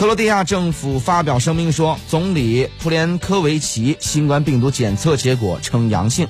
克罗地亚政府发表声明说，总理普连科维奇新冠病毒检测结果呈阳性。